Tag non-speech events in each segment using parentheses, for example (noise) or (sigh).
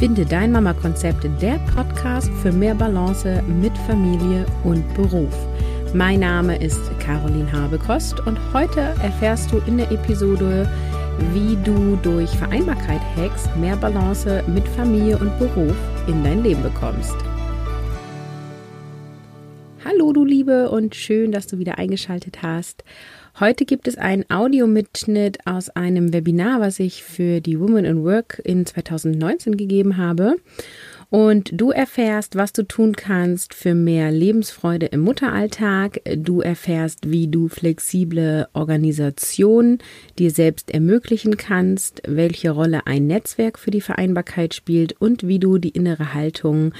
Finde dein Mama-Konzept, der Podcast für mehr Balance mit Familie und Beruf. Mein Name ist Caroline Habekost und heute erfährst du in der Episode, wie du durch Vereinbarkeit-Hacks mehr Balance mit Familie und Beruf in dein Leben bekommst. Hallo du Liebe und schön, dass du wieder eingeschaltet hast. Heute gibt es einen Audiomitschnitt aus einem Webinar, was ich für die Women in Work in 2019 gegeben habe. Und du erfährst, was du tun kannst für mehr Lebensfreude im Mutteralltag. Du erfährst, wie du flexible Organisation dir selbst ermöglichen kannst, welche Rolle ein Netzwerk für die Vereinbarkeit spielt und wie du die innere Haltung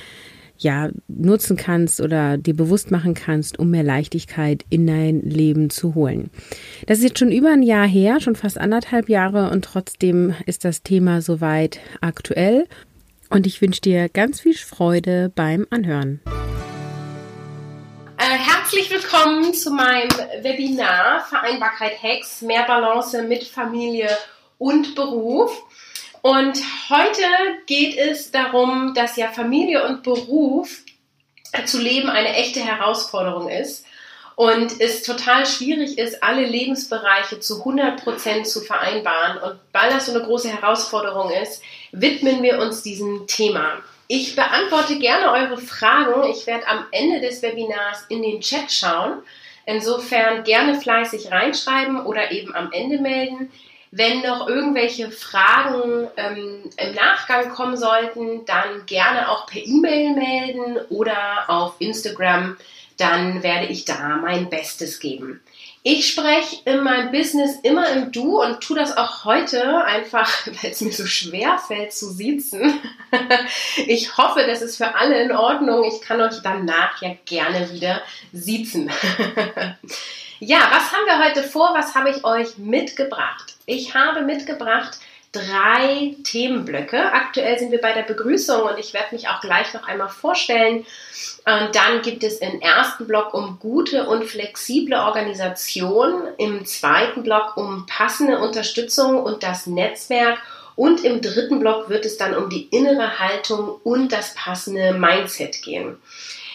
ja, nutzen kannst oder dir bewusst machen kannst, um mehr Leichtigkeit in dein Leben zu holen. Das ist jetzt schon über ein Jahr her, schon fast anderthalb Jahre und trotzdem ist das Thema soweit aktuell und ich wünsche dir ganz viel Freude beim Anhören. Äh, herzlich willkommen zu meinem Webinar Vereinbarkeit Hacks, mehr Balance mit Familie und Beruf. Und heute geht es darum, dass ja Familie und Beruf zu leben eine echte Herausforderung ist und es total schwierig ist, alle Lebensbereiche zu 100 Prozent zu vereinbaren. Und weil das so eine große Herausforderung ist, widmen wir uns diesem Thema. Ich beantworte gerne eure Fragen. Ich werde am Ende des Webinars in den Chat schauen. Insofern gerne fleißig reinschreiben oder eben am Ende melden. Wenn noch irgendwelche Fragen ähm, im Nachgang kommen sollten, dann gerne auch per E-Mail melden oder auf Instagram. Dann werde ich da mein Bestes geben. Ich spreche in meinem Business immer im Du und tue das auch heute einfach, (laughs) weil es mir so schwer fällt zu siezen. (laughs) Ich hoffe, das ist für alle in Ordnung. Ich kann euch danach ja gerne wieder siezen. (laughs) Ja, was haben wir heute vor? Was habe ich euch mitgebracht? Ich habe mitgebracht drei Themenblöcke. Aktuell sind wir bei der Begrüßung und ich werde mich auch gleich noch einmal vorstellen. Und dann gibt es im ersten Block um gute und flexible Organisation, im zweiten Block um passende Unterstützung und das Netzwerk und im dritten Block wird es dann um die innere Haltung und das passende Mindset gehen.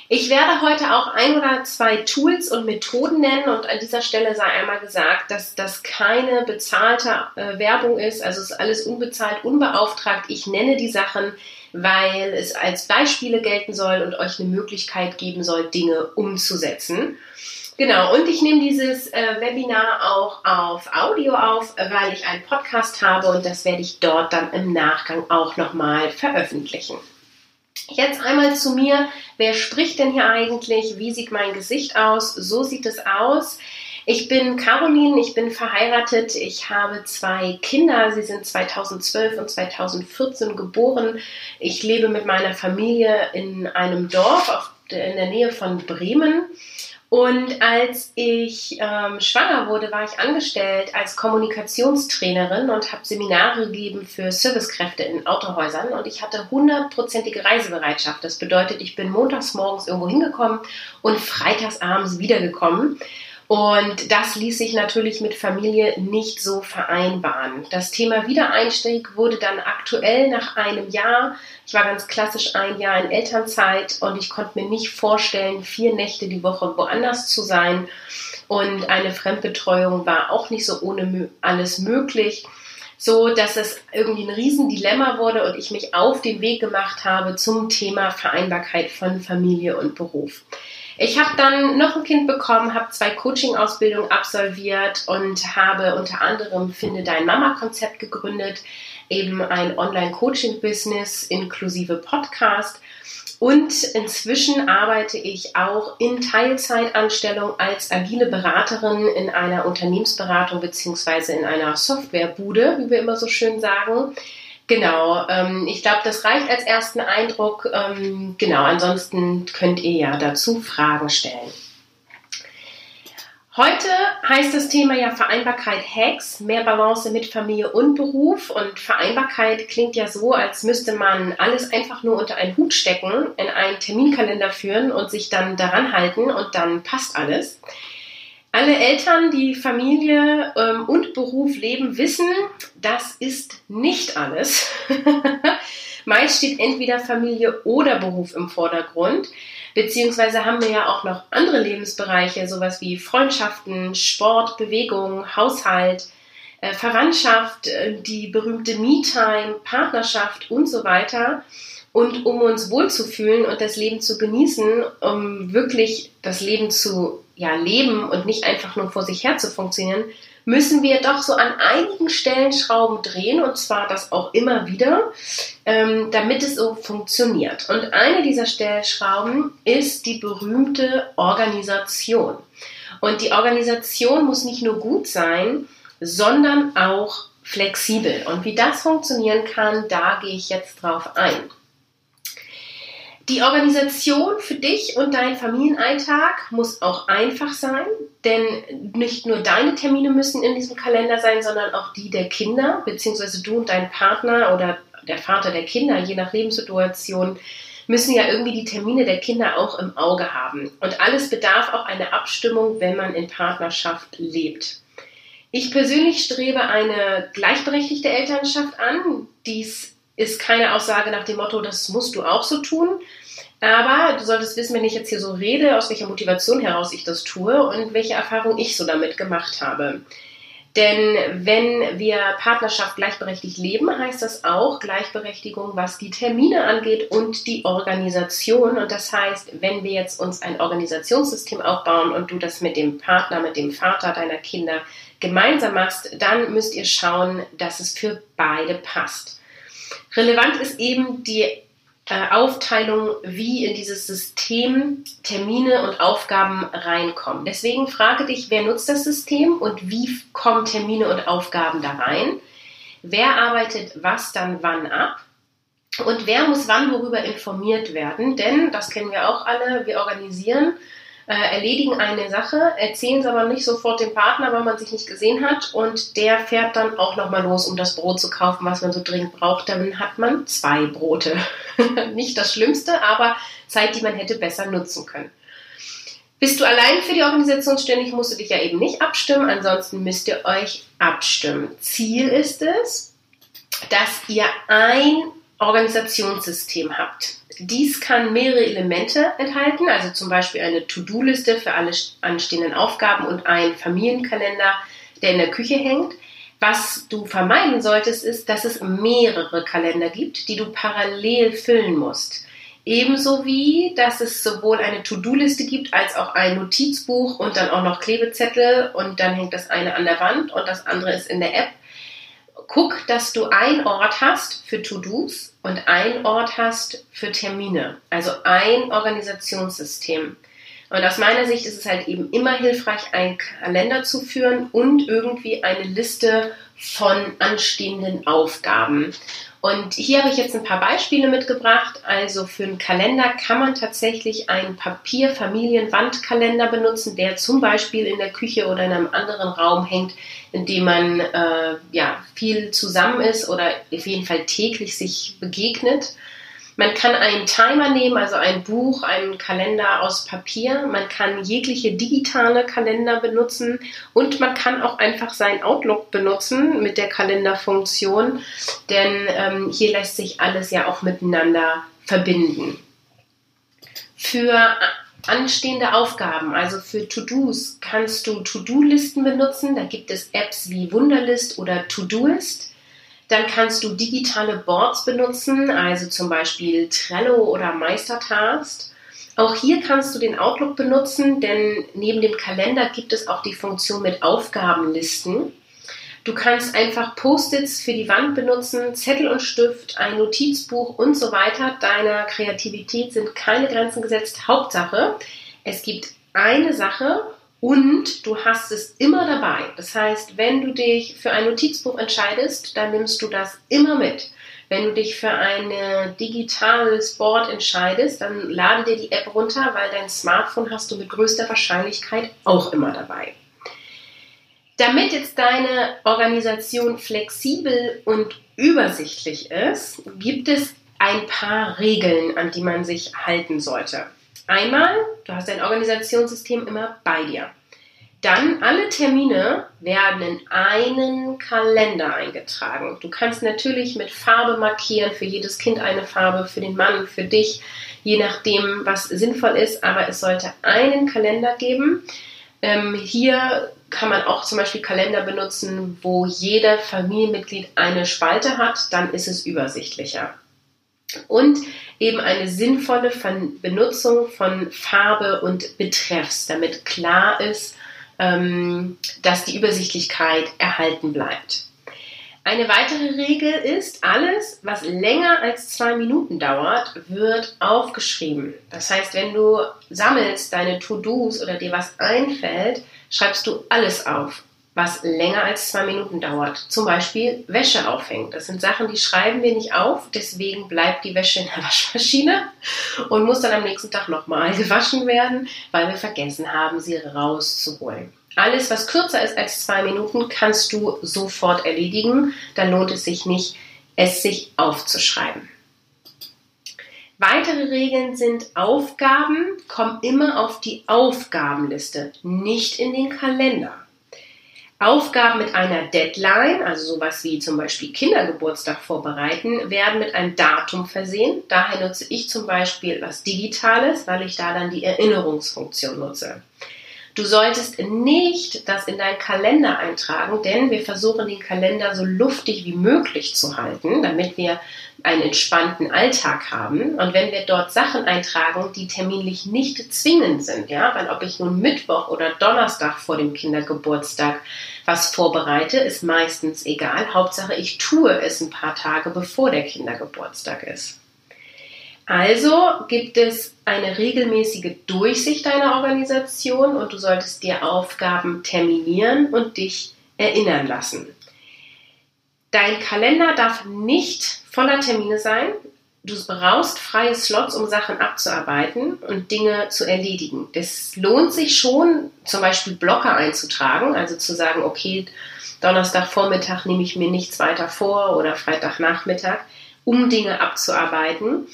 Ich werde heute auch ein oder zwei Tools und Methoden nennen und an dieser Stelle sei einmal gesagt, dass das keine bezahlte äh, Werbung ist, also es ist alles unbezahlt, unbeauftragt. Ich nenne die Sachen, weil es als Beispiele gelten soll und euch eine Möglichkeit geben soll, Dinge umzusetzen. Genau, und ich nehme dieses äh, Webinar auch auf Audio auf, weil ich einen Podcast habe und das werde ich dort dann im Nachgang auch nochmal veröffentlichen. Jetzt einmal zu mir. Wer spricht denn hier eigentlich? Wie sieht mein Gesicht aus? So sieht es aus. Ich bin Caroline, ich bin verheiratet, ich habe zwei Kinder, sie sind 2012 und 2014 geboren. Ich lebe mit meiner Familie in einem Dorf in der Nähe von Bremen und als ich ähm, schwanger wurde, war ich angestellt als Kommunikationstrainerin und habe Seminare gegeben für Servicekräfte in Autohäusern. Und ich hatte hundertprozentige Reisebereitschaft. Das bedeutet, ich bin montags morgens irgendwo hingekommen und freitags abends wiedergekommen. Und das ließ sich natürlich mit Familie nicht so vereinbaren. Das Thema Wiedereinstieg wurde dann aktuell nach einem Jahr. Ich war ganz klassisch ein Jahr in Elternzeit und ich konnte mir nicht vorstellen, vier Nächte die Woche woanders zu sein. Und eine Fremdbetreuung war auch nicht so ohne alles möglich so dass es irgendwie ein Riesendilemma wurde und ich mich auf den Weg gemacht habe zum Thema Vereinbarkeit von Familie und Beruf. Ich habe dann noch ein Kind bekommen, habe zwei Coaching-Ausbildungen absolviert und habe unter anderem Finde Dein Mama-Konzept gegründet, eben ein Online-Coaching-Business inklusive Podcast. Und inzwischen arbeite ich auch in Teilzeitanstellung als agile Beraterin in einer Unternehmensberatung beziehungsweise in einer Softwarebude, wie wir immer so schön sagen. Genau, ähm, ich glaube, das reicht als ersten Eindruck. Ähm, genau, ansonsten könnt ihr ja dazu Fragen stellen. Heute heißt das Thema ja Vereinbarkeit Hacks, mehr Balance mit Familie und Beruf. Und Vereinbarkeit klingt ja so, als müsste man alles einfach nur unter einen Hut stecken, in einen Terminkalender führen und sich dann daran halten und dann passt alles. Alle Eltern, die Familie ähm, und Beruf leben, wissen, das ist nicht alles. (laughs) Meist steht entweder Familie oder Beruf im Vordergrund. Beziehungsweise haben wir ja auch noch andere Lebensbereiche, sowas wie Freundschaften, Sport, Bewegung, Haushalt, äh, Verwandtschaft, äh, die berühmte Me-Time, Partnerschaft und so weiter. Und um uns wohlzufühlen und das Leben zu genießen, um wirklich das Leben zu ja, leben und nicht einfach nur vor sich her zu funktionieren, müssen wir doch so an einigen Stellen Schrauben drehen und zwar das auch immer wieder, ähm, damit es so funktioniert. Und eine dieser Stellschrauben ist die berühmte Organisation. Und die Organisation muss nicht nur gut sein, sondern auch flexibel. Und wie das funktionieren kann, da gehe ich jetzt drauf ein. Die Organisation für dich und deinen Familienalltag muss auch einfach sein, denn nicht nur deine Termine müssen in diesem Kalender sein, sondern auch die der Kinder, beziehungsweise du und dein Partner oder der Vater der Kinder, je nach Lebenssituation, müssen ja irgendwie die Termine der Kinder auch im Auge haben. Und alles bedarf auch einer Abstimmung, wenn man in Partnerschaft lebt. Ich persönlich strebe eine gleichberechtigte Elternschaft an. Dies ist keine Aussage nach dem Motto, das musst du auch so tun. Aber du solltest wissen, wenn ich jetzt hier so rede, aus welcher Motivation heraus ich das tue und welche Erfahrungen ich so damit gemacht habe. Denn wenn wir Partnerschaft gleichberechtigt leben, heißt das auch Gleichberechtigung, was die Termine angeht und die Organisation. Und das heißt, wenn wir jetzt uns ein Organisationssystem aufbauen und du das mit dem Partner, mit dem Vater deiner Kinder gemeinsam machst, dann müsst ihr schauen, dass es für beide passt. Relevant ist eben die äh, Aufteilung, wie in dieses System Termine und Aufgaben reinkommen. Deswegen frage dich, wer nutzt das System und wie kommen Termine und Aufgaben da rein? Wer arbeitet was dann wann ab? Und wer muss wann worüber informiert werden? Denn, das kennen wir auch alle, wir organisieren äh, erledigen eine Sache, erzählen es aber nicht sofort dem Partner, weil man sich nicht gesehen hat und der fährt dann auch nochmal los, um das Brot zu kaufen, was man so dringend braucht. Dann hat man zwei Brote. (laughs) nicht das Schlimmste, aber Zeit, die man hätte besser nutzen können. Bist du allein für die Organisation ständig, musst du dich ja eben nicht abstimmen, ansonsten müsst ihr euch abstimmen. Ziel ist es, dass ihr ein Organisationssystem habt. Dies kann mehrere Elemente enthalten, also zum Beispiel eine To-Do-Liste für alle anstehenden Aufgaben und ein Familienkalender, der in der Küche hängt. Was du vermeiden solltest, ist, dass es mehrere Kalender gibt, die du parallel füllen musst. Ebenso wie, dass es sowohl eine To-Do-Liste gibt als auch ein Notizbuch und dann auch noch Klebezettel und dann hängt das eine an der Wand und das andere ist in der App guck, dass du einen Ort hast für To-Dos und einen Ort hast für Termine. Also ein Organisationssystem. Und aus meiner Sicht ist es halt eben immer hilfreich, einen Kalender zu führen und irgendwie eine Liste von anstehenden Aufgaben. Und hier habe ich jetzt ein paar Beispiele mitgebracht. Also für einen Kalender kann man tatsächlich einen Papier-Familienwandkalender benutzen, der zum Beispiel in der Küche oder in einem anderen Raum hängt, in dem man äh, ja, viel zusammen ist oder auf jeden Fall täglich sich begegnet. Man kann einen Timer nehmen, also ein Buch, einen Kalender aus Papier. Man kann jegliche digitale Kalender benutzen und man kann auch einfach sein Outlook benutzen mit der Kalenderfunktion, denn ähm, hier lässt sich alles ja auch miteinander verbinden. Für anstehende Aufgaben, also für To-Dos, kannst du To-Do-Listen benutzen. Da gibt es Apps wie Wunderlist oder To-Doist. Dann kannst du digitale Boards benutzen, also zum Beispiel Trello oder Meistertask. Auch hier kannst du den Outlook benutzen, denn neben dem Kalender gibt es auch die Funktion mit Aufgabenlisten. Du kannst einfach Post-its für die Wand benutzen, Zettel und Stift, ein Notizbuch und so weiter. Deiner Kreativität sind keine Grenzen gesetzt. Hauptsache, es gibt eine Sache und du hast es immer dabei. Das heißt, wenn du dich für ein Notizbuch entscheidest, dann nimmst du das immer mit. Wenn du dich für ein digitales Board entscheidest, dann lade dir die App runter, weil dein Smartphone hast du mit größter Wahrscheinlichkeit auch immer dabei. Damit jetzt deine Organisation flexibel und übersichtlich ist, gibt es ein paar Regeln, an die man sich halten sollte. Einmal, du hast dein Organisationssystem immer bei dir. Dann alle Termine werden in einen Kalender eingetragen. Du kannst natürlich mit Farbe markieren, für jedes Kind eine Farbe, für den Mann, für dich, je nachdem, was sinnvoll ist, aber es sollte einen Kalender geben. Ähm, hier kann man auch zum Beispiel Kalender benutzen, wo jeder Familienmitglied eine Spalte hat, dann ist es übersichtlicher. Und eben eine sinnvolle Benutzung von Farbe und Betreffs, damit klar ist, ähm, dass die Übersichtlichkeit erhalten bleibt. Eine weitere Regel ist, alles, was länger als zwei Minuten dauert, wird aufgeschrieben. Das heißt, wenn du sammelst deine To-Dos oder dir was einfällt, schreibst du alles auf, was länger als zwei Minuten dauert. Zum Beispiel Wäsche aufhängen. Das sind Sachen, die schreiben wir nicht auf, deswegen bleibt die Wäsche in der (laughs) Waschmaschine und muss dann am nächsten Tag nochmal (laughs) gewaschen werden, weil wir vergessen haben, sie rauszuholen. Alles, was kürzer ist als zwei Minuten, kannst du sofort erledigen. Dann lohnt es sich nicht, es sich aufzuschreiben. Weitere Regeln sind Aufgaben, kommen immer auf die Aufgabenliste, nicht in den Kalender. Aufgaben mit einer Deadline, also sowas wie zum Beispiel Kindergeburtstag vorbereiten, werden mit einem Datum versehen. Daher nutze ich zum Beispiel was Digitales, weil ich da dann die Erinnerungsfunktion nutze. Du solltest nicht das in deinen Kalender eintragen, denn wir versuchen den Kalender so luftig wie möglich zu halten, damit wir einen entspannten Alltag haben. Und wenn wir dort Sachen eintragen, die terminlich nicht zwingend sind, ja, weil ob ich nun Mittwoch oder Donnerstag vor dem Kindergeburtstag was vorbereite, ist meistens egal. Hauptsache, ich tue es ein paar Tage bevor der Kindergeburtstag ist. Also gibt es eine regelmäßige Durchsicht deiner Organisation und du solltest dir Aufgaben terminieren und dich erinnern lassen. Dein Kalender darf nicht voller Termine sein. Du brauchst freie Slots, um Sachen abzuarbeiten und Dinge zu erledigen. Es lohnt sich schon, zum Beispiel Blocker einzutragen, also zu sagen, okay, Donnerstagvormittag nehme ich mir nichts weiter vor oder Freitagnachmittag, um Dinge abzuarbeiten.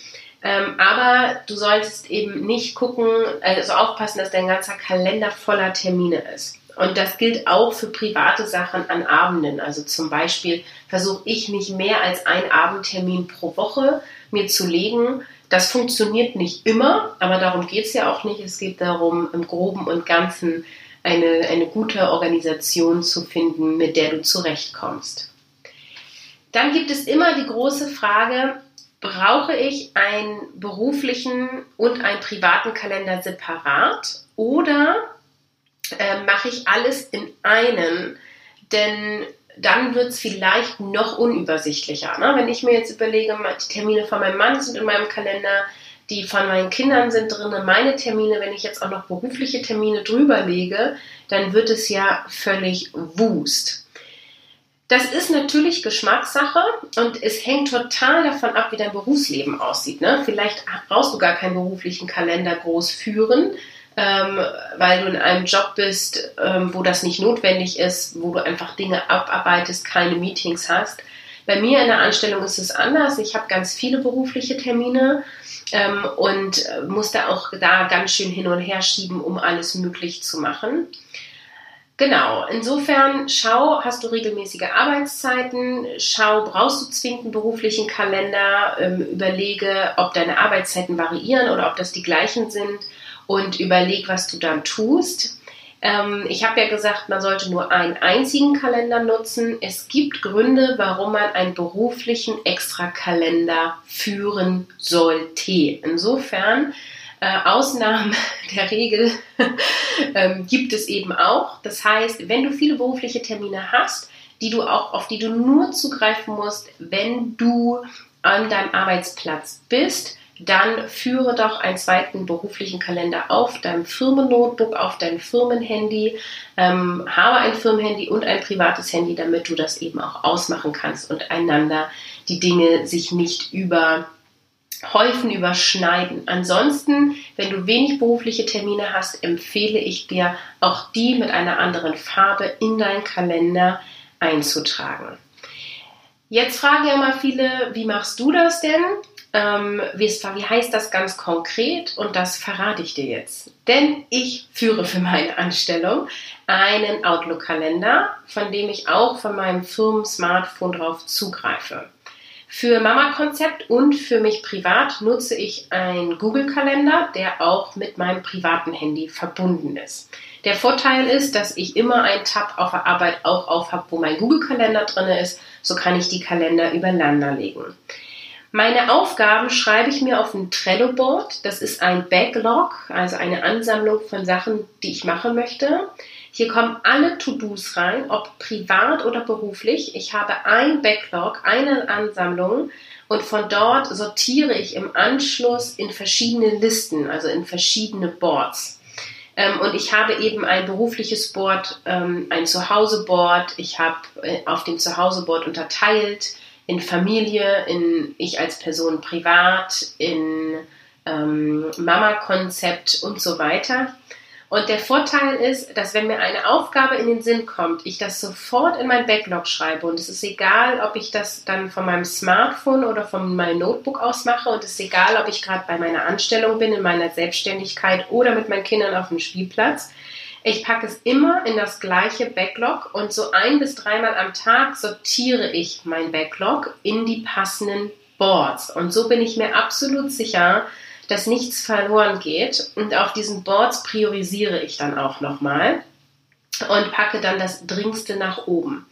Ähm, aber du solltest eben nicht gucken, also aufpassen, dass dein ganzer Kalender voller Termine ist. Und das gilt auch für private Sachen an Abenden. Also zum Beispiel versuche ich nicht mehr als einen Abendtermin pro Woche mir zu legen. Das funktioniert nicht immer, aber darum geht es ja auch nicht. Es geht darum, im groben und ganzen eine, eine gute Organisation zu finden, mit der du zurechtkommst. Dann gibt es immer die große Frage, brauche ich einen beruflichen und einen privaten Kalender separat oder äh, mache ich alles in einen? Denn dann wird es vielleicht noch unübersichtlicher. Ne? Wenn ich mir jetzt überlege, die Termine von meinem Mann sind in meinem Kalender, die von meinen Kindern sind drin, meine Termine, wenn ich jetzt auch noch berufliche Termine drüber lege, dann wird es ja völlig wust. Das ist natürlich Geschmackssache und es hängt total davon ab, wie dein Berufsleben aussieht. Ne? Vielleicht brauchst du gar keinen beruflichen Kalender groß führen, ähm, weil du in einem Job bist, ähm, wo das nicht notwendig ist, wo du einfach Dinge abarbeitest, keine Meetings hast. Bei mir in der Anstellung ist es anders. Ich habe ganz viele berufliche Termine ähm, und äh, muss da auch da ganz schön hin und her schieben, um alles möglich zu machen. Genau, insofern schau, hast du regelmäßige Arbeitszeiten, schau, brauchst du zwingend einen beruflichen Kalender, ähm, überlege, ob deine Arbeitszeiten variieren oder ob das die gleichen sind und überleg, was du dann tust. Ähm, ich habe ja gesagt, man sollte nur einen einzigen Kalender nutzen. Es gibt Gründe, warum man einen beruflichen Extrakalender führen sollte. Insofern äh, Ausnahmen der Regel (laughs) ähm, gibt es eben auch. Das heißt, wenn du viele berufliche Termine hast, die du auch, auf die du nur zugreifen musst, wenn du an deinem Arbeitsplatz bist, dann führe doch einen zweiten beruflichen Kalender auf deinem Firmennotebook, auf dein Firmenhandy, ähm, habe ein Firmenhandy und ein privates Handy, damit du das eben auch ausmachen kannst und einander die Dinge sich nicht über häufen, überschneiden. Ansonsten, wenn du wenig berufliche Termine hast, empfehle ich dir, auch die mit einer anderen Farbe in deinen Kalender einzutragen. Jetzt fragen ja mal viele, wie machst du das denn? Ähm, wie, wie heißt das ganz konkret? Und das verrate ich dir jetzt. Denn ich führe für meine Anstellung einen Outlook-Kalender, von dem ich auch von meinem Firmen-Smartphone drauf zugreife. Für Mama-Konzept und für mich privat nutze ich einen Google-Kalender, der auch mit meinem privaten Handy verbunden ist. Der Vorteil ist, dass ich immer einen Tab auf der Arbeit auch auf habe, wo mein Google-Kalender drin ist. So kann ich die Kalender übereinander legen. Meine Aufgaben schreibe ich mir auf ein Trello-Board. Das ist ein Backlog, also eine Ansammlung von Sachen, die ich machen möchte. Hier kommen alle To-Dos rein, ob privat oder beruflich. Ich habe ein Backlog, eine Ansammlung und von dort sortiere ich im Anschluss in verschiedene Listen, also in verschiedene Boards. Ähm, und ich habe eben ein berufliches Board, ähm, ein Zuhause-Board. Ich habe äh, auf dem Zuhause-Board unterteilt in Familie, in ich als Person privat, in ähm, Mama-Konzept und so weiter. Und der Vorteil ist, dass wenn mir eine Aufgabe in den Sinn kommt, ich das sofort in mein Backlog schreibe. Und es ist egal, ob ich das dann von meinem Smartphone oder von meinem Notebook aus mache. Und es ist egal, ob ich gerade bei meiner Anstellung bin, in meiner Selbstständigkeit oder mit meinen Kindern auf dem Spielplatz. Ich packe es immer in das gleiche Backlog und so ein bis dreimal am Tag sortiere ich mein Backlog in die passenden Boards. Und so bin ich mir absolut sicher, dass nichts verloren geht. Und auf diesen Boards priorisiere ich dann auch nochmal und packe dann das Dringendste nach oben.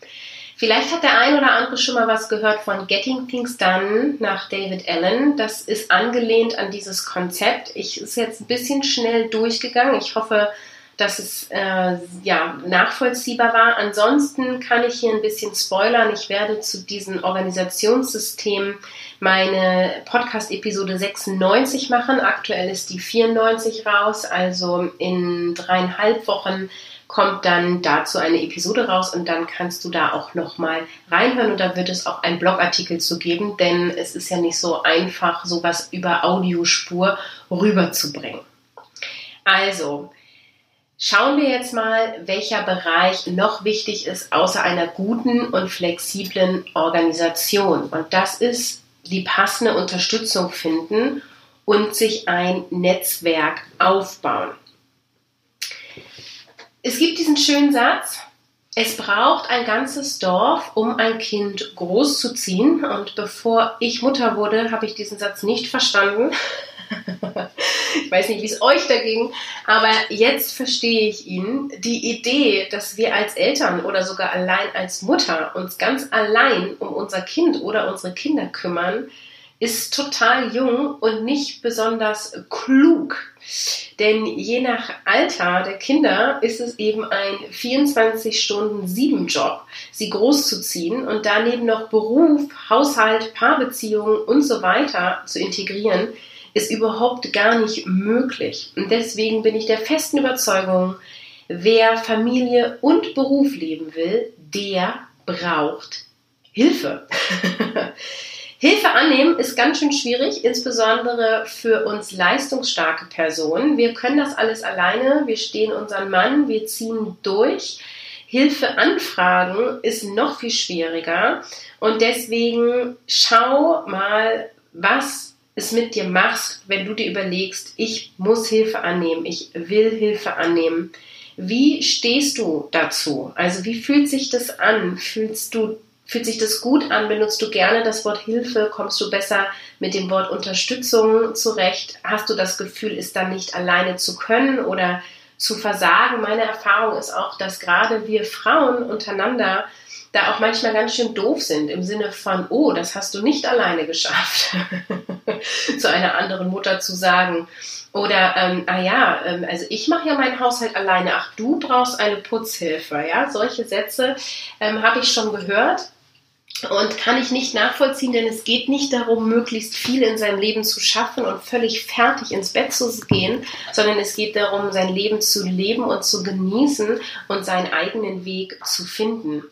Vielleicht hat der ein oder andere schon mal was gehört von Getting Things Done nach David Allen. Das ist angelehnt an dieses Konzept. Ich ist jetzt ein bisschen schnell durchgegangen. Ich hoffe, dass es äh, ja, nachvollziehbar war. Ansonsten kann ich hier ein bisschen spoilern. Ich werde zu diesem Organisationssystem meine Podcast-Episode 96 machen. Aktuell ist die 94 raus, also in dreieinhalb Wochen kommt dann dazu eine Episode raus und dann kannst du da auch nochmal reinhören und da wird es auch einen Blogartikel zu geben, denn es ist ja nicht so einfach, sowas über Audiospur rüberzubringen. Also, Schauen wir jetzt mal, welcher Bereich noch wichtig ist außer einer guten und flexiblen Organisation. Und das ist die passende Unterstützung finden und sich ein Netzwerk aufbauen. Es gibt diesen schönen Satz, es braucht ein ganzes Dorf, um ein Kind großzuziehen. Und bevor ich Mutter wurde, habe ich diesen Satz nicht verstanden. (laughs) ich weiß nicht, wie es euch da ging, aber jetzt verstehe ich ihn. Die Idee, dass wir als Eltern oder sogar allein als Mutter uns ganz allein um unser Kind oder unsere Kinder kümmern, ist total jung und nicht besonders klug. Denn je nach Alter der Kinder ist es eben ein 24-Stunden-7-Job, sie großzuziehen und daneben noch Beruf, Haushalt, Paarbeziehungen und so weiter zu integrieren, ist überhaupt gar nicht möglich. Und deswegen bin ich der festen Überzeugung, wer Familie und Beruf leben will, der braucht Hilfe. (laughs) Hilfe annehmen ist ganz schön schwierig, insbesondere für uns leistungsstarke Personen. Wir können das alles alleine, wir stehen unseren Mann, wir ziehen durch. Hilfe anfragen ist noch viel schwieriger und deswegen schau mal, was es mit dir machst, wenn du dir überlegst, ich muss Hilfe annehmen, ich will Hilfe annehmen. Wie stehst du dazu? Also wie fühlt sich das an? Fühlst du Fühlt sich das gut an? Benutzt du gerne das Wort Hilfe? Kommst du besser mit dem Wort Unterstützung zurecht? Hast du das Gefühl, es dann nicht alleine zu können oder zu versagen? Meine Erfahrung ist auch, dass gerade wir Frauen untereinander da auch manchmal ganz schön doof sind im Sinne von, oh, das hast du nicht alleine geschafft, (laughs) zu einer anderen Mutter zu sagen. Oder, ähm, ah ja, ähm, also ich mache ja meinen Haushalt alleine, ach, du brauchst eine Putzhilfe. Ja, solche Sätze ähm, habe ich schon gehört und kann ich nicht nachvollziehen, denn es geht nicht darum, möglichst viel in seinem Leben zu schaffen und völlig fertig ins Bett zu gehen, sondern es geht darum, sein Leben zu leben und zu genießen und seinen eigenen Weg zu finden.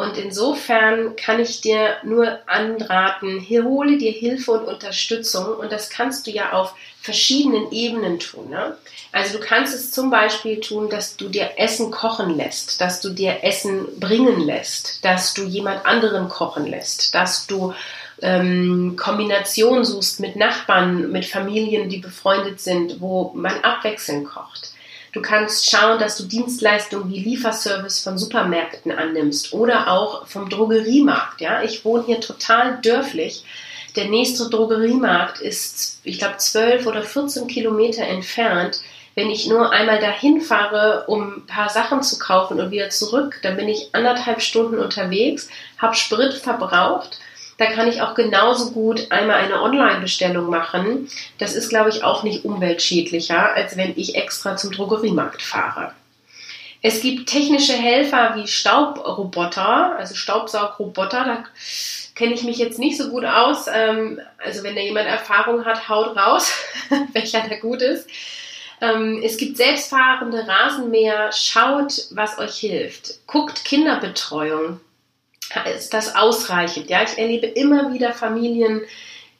Und insofern kann ich dir nur anraten, hole dir Hilfe und Unterstützung und das kannst du ja auf verschiedenen Ebenen tun. Ne? Also du kannst es zum Beispiel tun, dass du dir Essen kochen lässt, dass du dir Essen bringen lässt, dass du jemand anderen kochen lässt, dass du ähm, Kombination suchst mit Nachbarn, mit Familien, die befreundet sind, wo man abwechselnd kocht. Du kannst schauen, dass du Dienstleistungen wie Lieferservice von Supermärkten annimmst oder auch vom Drogeriemarkt. Ja, ich wohne hier total dörflich. Der nächste Drogeriemarkt ist, ich glaube, 12 oder 14 Kilometer entfernt. Wenn ich nur einmal dahin fahre, um ein paar Sachen zu kaufen und wieder zurück, dann bin ich anderthalb Stunden unterwegs, habe Sprit verbraucht da kann ich auch genauso gut einmal eine Online-Bestellung machen. Das ist, glaube ich, auch nicht umweltschädlicher, als wenn ich extra zum Drogeriemarkt fahre. Es gibt technische Helfer wie Staubroboter, also Staubsaugroboter. Da kenne ich mich jetzt nicht so gut aus. Ähm, also wenn da jemand Erfahrung hat, haut raus, (laughs) welcher da gut ist. Ähm, es gibt selbstfahrende Rasenmäher. Schaut, was euch hilft. Guckt Kinderbetreuung ist das ausreichend. Ja, ich erlebe immer wieder Familien,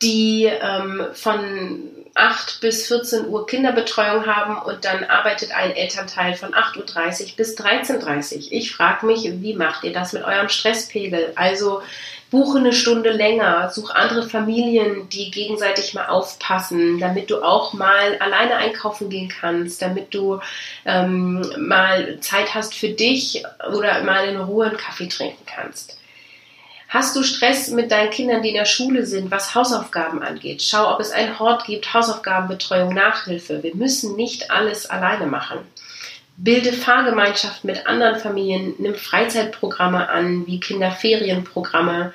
die ähm, von 8 bis 14 Uhr Kinderbetreuung haben und dann arbeitet ein Elternteil von 8.30 Uhr bis 13.30 Uhr. Ich frage mich, wie macht ihr das mit eurem Stresspegel? Also buche eine Stunde länger, such andere Familien, die gegenseitig mal aufpassen, damit du auch mal alleine einkaufen gehen kannst, damit du ähm, mal Zeit hast für dich oder mal in Ruhe einen Kaffee trinken kannst. Hast du Stress mit deinen Kindern, die in der Schule sind, was Hausaufgaben angeht? Schau, ob es einen Hort gibt, Hausaufgabenbetreuung, Nachhilfe. Wir müssen nicht alles alleine machen. Bilde Fahrgemeinschaft mit anderen Familien, nimm Freizeitprogramme an, wie Kinderferienprogramme.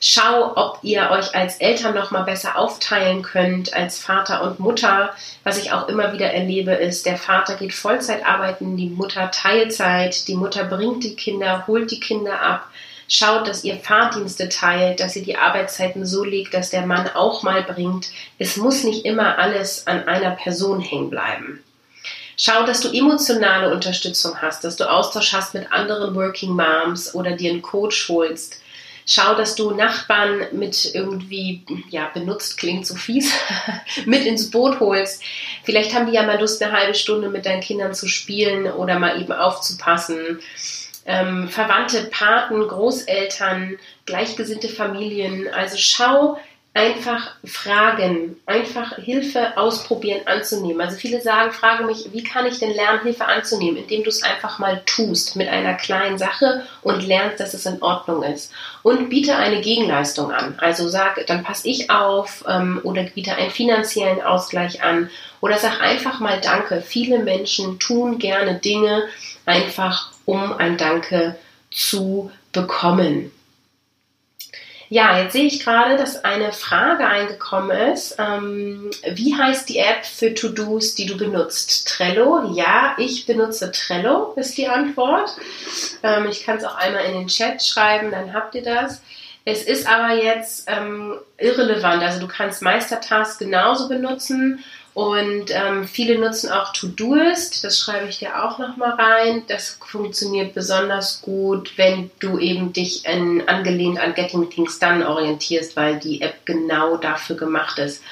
Schau, ob ihr euch als Eltern noch mal besser aufteilen könnt als Vater und Mutter. Was ich auch immer wieder erlebe, ist, der Vater geht Vollzeit arbeiten, die Mutter Teilzeit, die Mutter bringt die Kinder, holt die Kinder ab Schaut, dass ihr Fahrdienste teilt, dass ihr die Arbeitszeiten so legt, dass der Mann auch mal bringt. Es muss nicht immer alles an einer Person hängen bleiben. Schau, dass du emotionale Unterstützung hast, dass du Austausch hast mit anderen Working Moms oder dir einen Coach holst. Schau, dass du Nachbarn mit irgendwie, ja, benutzt klingt so fies, (laughs) mit ins Boot holst. Vielleicht haben die ja mal Lust, eine halbe Stunde mit deinen Kindern zu spielen oder mal eben aufzupassen ähm, Verwandte, Paten, Großeltern, gleichgesinnte Familien. Also schau einfach fragen, einfach Hilfe ausprobieren, anzunehmen. Also viele sagen, frage mich, wie kann ich denn lernen, Hilfe anzunehmen, indem du es einfach mal tust mit einer kleinen Sache und lernst, dass es in Ordnung ist. Und biete eine Gegenleistung an. Also sag, dann passe ich auf ähm, oder biete einen finanziellen Ausgleich an oder sag einfach mal Danke. Viele Menschen tun gerne Dinge einfach, um ein Danke zu bekommen. Ja, jetzt sehe ich gerade, dass eine Frage eingekommen ist. Ähm, wie heißt die App für To-Dos, die du benutzt? Trello? Ja, ich benutze Trello, ist die Antwort. Ähm, ich kann es auch einmal in den Chat schreiben, dann habt ihr das. Es ist aber jetzt ähm, irrelevant. Also du kannst Meistertask genauso benutzen und ähm, viele nutzen auch Todoist, das schreibe ich dir auch nochmal rein. Das funktioniert besonders gut, wenn du eben dich in, angelehnt an Getting Things Done orientierst, weil die App genau dafür gemacht ist.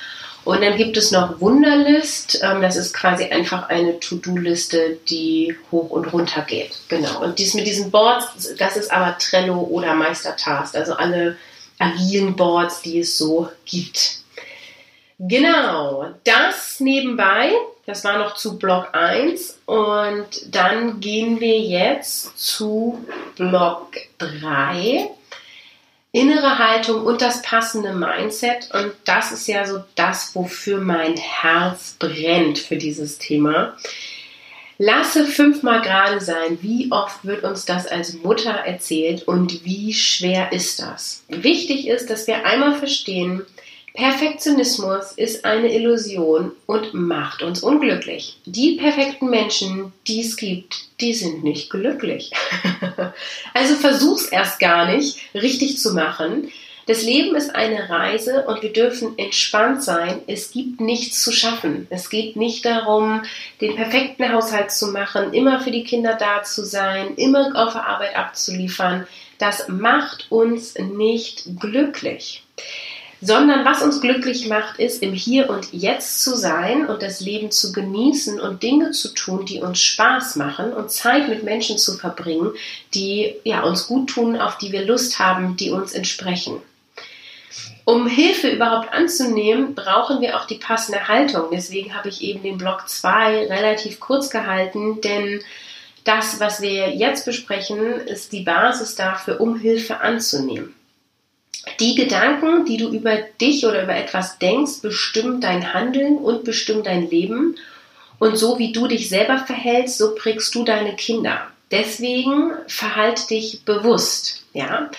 Und dann gibt es noch Wunderlist. Ähm, das ist quasi einfach eine To-Do-Liste, die hoch und runter geht. Genau. Und dies mit diesen Boards, das ist aber Trello oder Meistertask. Also alle agilen Boards, die es so gibt. Genau, das nebenbei, das war noch zu Block 1 und dann gehen wir jetzt zu Block 3. Innere Haltung und das passende Mindset und das ist ja so das, wofür mein Herz brennt für dieses Thema. Lasse fünfmal gerade sein. Wie oft wird uns das als Mutter erzählt und wie schwer ist das? Wichtig ist, dass wir einmal verstehen, Perfektionismus ist eine Illusion und macht uns unglücklich. Die perfekten Menschen, die es gibt, die sind nicht glücklich. (laughs) also versuch's erst gar nicht richtig zu machen. Das Leben ist eine Reise und wir dürfen entspannt sein. Es gibt nichts zu schaffen. Es geht nicht darum, den perfekten Haushalt zu machen, immer für die Kinder da zu sein, immer auf der Arbeit abzuliefern. Das macht uns nicht glücklich sondern was uns glücklich macht, ist im Hier und Jetzt zu sein und das Leben zu genießen und Dinge zu tun, die uns Spaß machen und Zeit mit Menschen zu verbringen, die ja, uns gut tun, auf die wir Lust haben, die uns entsprechen. um Hilfe überhaupt anzunehmen, brauchen wir auch die passende Haltung. Deswegen habe ich eben den Block 2 relativ kurz gehalten, denn das, was wir jetzt besprechen, ist die Basis dafür, um Hilfe anzunehmen. Die Gedanken, die du über dich oder über etwas denkst, bestimmen dein Handeln und bestimmen dein Leben. Und so wie du dich selber verhältst, so prägst du deine Kinder. Deswegen verhalte dich bewusst, ja.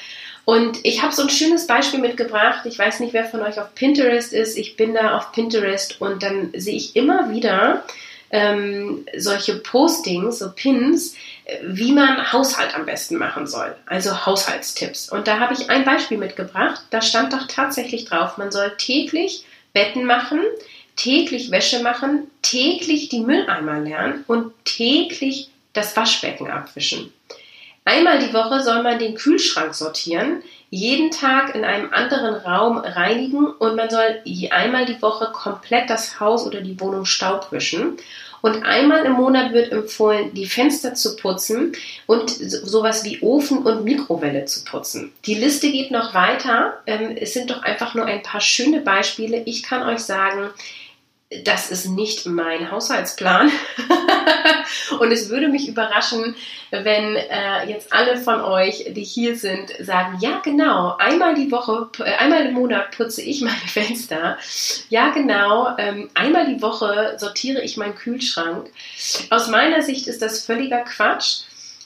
Und ich habe so ein schönes Beispiel mitgebracht. Ich weiß nicht, wer von euch auf Pinterest ist. Ich bin da auf Pinterest und dann sehe ich immer wieder ähm, solche Postings, so Pins, wie man Haushalt am besten machen soll. Also Haushaltstipps. Und da habe ich ein Beispiel mitgebracht. Da stand doch tatsächlich drauf, man soll täglich Betten machen, täglich Wäsche machen, täglich die Mülleimer lernen und täglich das Waschbecken abwischen. Einmal die Woche soll man den Kühlschrank sortieren, jeden Tag in einem anderen Raum reinigen und man soll einmal die Woche komplett das Haus oder die Wohnung staubwischen. Und einmal im Monat wird empfohlen, die Fenster zu putzen und sowas wie Ofen und Mikrowelle zu putzen. Die Liste geht noch weiter. Ähm, es sind doch einfach nur ein paar schöne Beispiele. Ich kann euch sagen, das ist nicht mein Haushaltsplan. (laughs) und es würde mich überraschen, wenn äh, jetzt alle von euch, die hier sind, sagen, ja genau, einmal die Woche, äh, einmal im Monat putze ich meine (laughs) Fenster. Ja genau, ähm, einmal die Woche sortiere ich meinen Kühlschrank. Aus meiner Sicht ist das völliger Quatsch.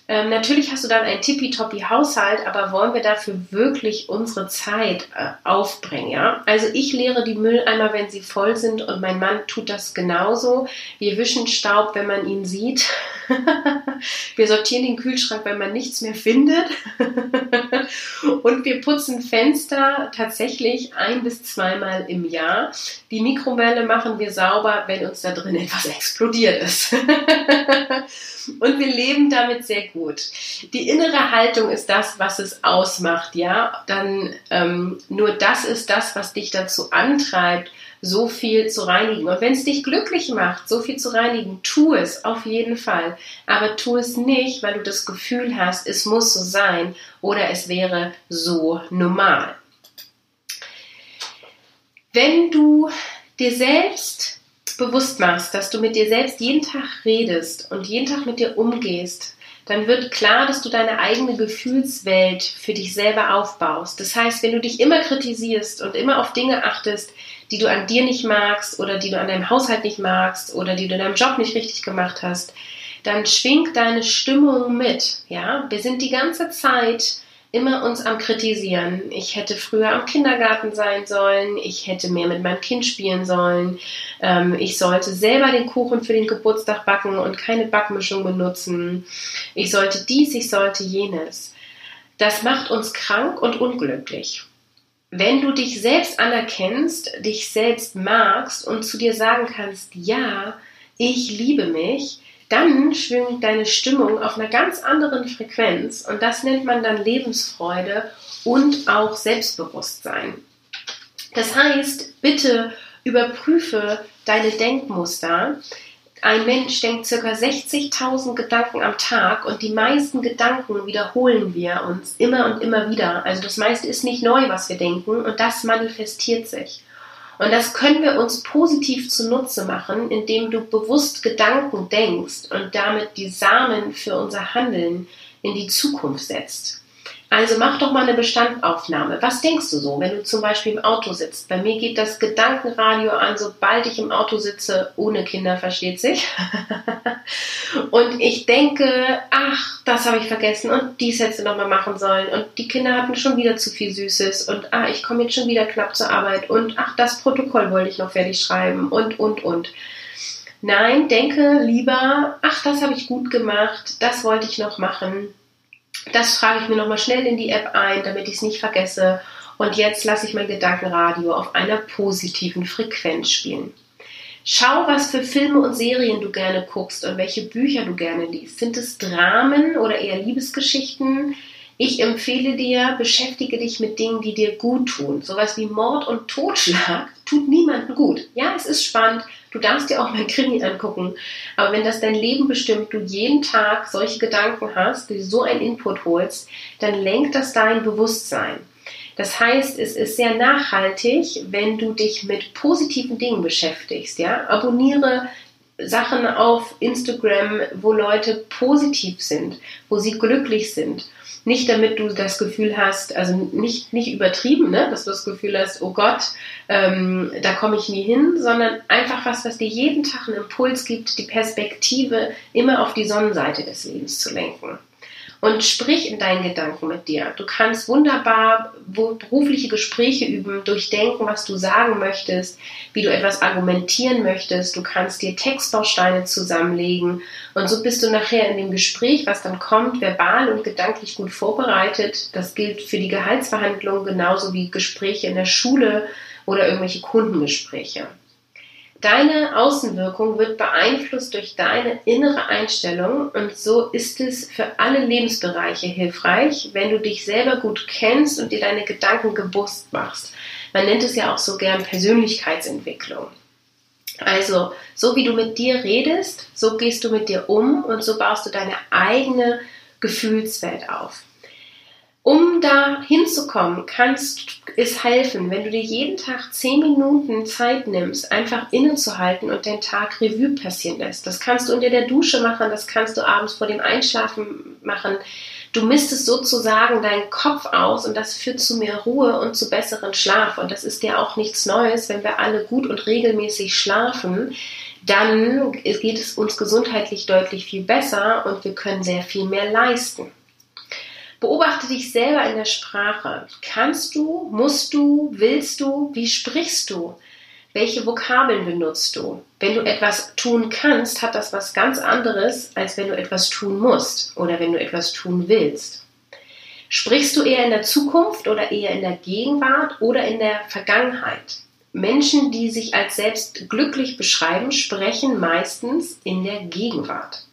Ähm, natürlich hast du dann einen tippitoppi Haushalt, aber wollen wir dafür wirklich unsere Zeit äh, aufbringen? Ja? Also ich leere die Mülleimer, wenn sie voll sind und mein Mann tut das genauso. Wir wischen Staub, wenn man ihn sieht. (laughs) wir sortieren den Kühlschrank, wenn man nichts mehr findet. (laughs) und wir putzen Fenster tatsächlich ein bis zweimal im Jahr. Die Mikrowelle machen wir sauber, wenn uns da drin etwas (laughs) explodiert ist. und wir leben damit sehr gut. Die innere Haltung ist das, was es ausmacht, ja. Dann ähm, nur das ist das, was dich dazu antreibt, so viel zu reinigen. Und wenn es dich glücklich macht, so viel zu reinigen, tu es auf jeden Fall. Aber tu es nicht, weil du das Gefühl hast, es muss so sein oder es wäre so normal. Wenn du dir selbst bewusst machst, dass du mit dir selbst jeden Tag redest und jeden Tag mit dir umgehst, dann wird klar, dass du deine eigene Gefühlswelt für dich selber aufbaust. Das heißt, wenn du dich immer kritisierst und immer auf Dinge achtest, die du an dir nicht magst oder die du an deinem Haushalt nicht magst oder die du in deinem Job nicht richtig gemacht hast, dann schwingt deine Stimmung mit. Ja, wir sind die ganze Zeit immer uns am Kritisieren. Ich hätte früher am Kindergarten sein sollen, ich hätte mehr mit meinem Kind spielen sollen, ähm, ich sollte selber den Kuchen für den Geburtstag backen und keine Backmischung benutzen, ich sollte dies, ich sollte jenes. Das macht uns krank und unglücklich. Wenn du dich selbst anerkennst, dich selbst magst und zu dir sagen kannst, ja, ich liebe mich, dann schwingt deine Stimmung auf einer ganz anderen Frequenz und das nennt man dann Lebensfreude und auch Selbstbewusstsein. Das heißt, bitte überprüfe deine Denkmuster. Ein Mensch denkt ca. 60.000 Gedanken am Tag und die meisten Gedanken wiederholen wir uns immer und immer wieder. Also das meiste ist nicht neu, was wir denken und das manifestiert sich. Und das können wir uns positiv zunutze machen, indem du bewusst Gedanken denkst und damit die Samen für unser Handeln in die Zukunft setzt. Also mach doch mal eine Bestandaufnahme. Was denkst du so, wenn du zum Beispiel im Auto sitzt? Bei mir geht das Gedankenradio an, sobald ich im Auto sitze, ohne Kinder, versteht sich. (laughs) und ich denke, ach, das habe ich vergessen und dies hättest du noch mal machen sollen und die Kinder hatten schon wieder zu viel Süßes und ah, ich komme jetzt schon wieder knapp zur Arbeit und ach, das Protokoll wollte ich noch fertig schreiben und, und, und. Nein, denke lieber, ach, das habe ich gut gemacht, das wollte ich noch machen das frage ich mir nochmal schnell in die App ein, damit ich es nicht vergesse. Und jetzt lasse ich mein Gedankenradio auf einer positiven Frequenz spielen. Schau, was für Filme und Serien du gerne guckst und welche Bücher du gerne liest. Sind es Dramen oder eher Liebesgeschichten? Ich empfehle dir, beschäftige dich mit Dingen, die dir gut tun. Sowas wie Mord und Totschlag tut niemandem gut. Ja, es ist spannend. Du darfst dir auch mal Krimi angucken. Aber wenn das dein Leben bestimmt, du jeden Tag solche Gedanken hast, du so einen Input holst, dann lenkt das dein Bewusstsein. Das heißt, es ist sehr nachhaltig, wenn du dich mit positiven Dingen beschäftigst. Ja? Abonniere Sachen auf Instagram, wo Leute positiv sind, wo sie glücklich sind. Nicht damit du das Gefühl hast, also nicht, nicht übertrieben, ne? dass du das Gefühl hast, oh Gott, ähm, da komme ich nie hin, sondern einfach was, was dir jeden Tag einen Impuls gibt, die Perspektive immer auf die Sonnenseite des Lebens zu lenken und sprich in deinen Gedanken mit dir. Du kannst wunderbar berufliche Gespräche üben, durchdenken, was du sagen möchtest, wie du etwas argumentieren möchtest. Du kannst dir Textbausteine zusammenlegen und so bist du nachher in dem Gespräch, was dann kommt, verbal und gedanklich gut vorbereitet. Das gilt für die Gehaltsverhandlungen genauso wie Gespräche in der Schule oder irgendwelche Kundengespräche. Deine Außenwirkung wird beeinflusst durch deine innere Einstellung und so ist es für alle Lebensbereiche hilfreich, wenn du dich selber gut kennst und dir deine Gedanken gewusst machst. Man nennt es ja auch so gern Persönlichkeitsentwicklung. Also, so wie du mit dir redest, so gehst du mit dir um und so baust du deine eigene Gefühlswelt auf. Um da hinzukommen, kannst es helfen, wenn du dir jeden Tag zehn Minuten Zeit nimmst, einfach innezuhalten und den Tag Revue passieren lässt. Das kannst du unter der Dusche machen, das kannst du abends vor dem Einschlafen machen. Du mistest sozusagen deinen Kopf aus und das führt zu mehr Ruhe und zu besseren Schlaf. Und das ist ja auch nichts Neues, wenn wir alle gut und regelmäßig schlafen dann geht es uns gesundheitlich deutlich viel besser und wir können sehr viel mehr leisten. Beobachte dich selber in der Sprache. Kannst du, musst du, willst du, wie sprichst du? Welche Vokabeln benutzt du? Wenn du etwas tun kannst, hat das was ganz anderes, als wenn du etwas tun musst oder wenn du etwas tun willst. Sprichst du eher in der Zukunft oder eher in der Gegenwart oder in der Vergangenheit? Menschen, die sich als selbst glücklich beschreiben, sprechen meistens in der Gegenwart.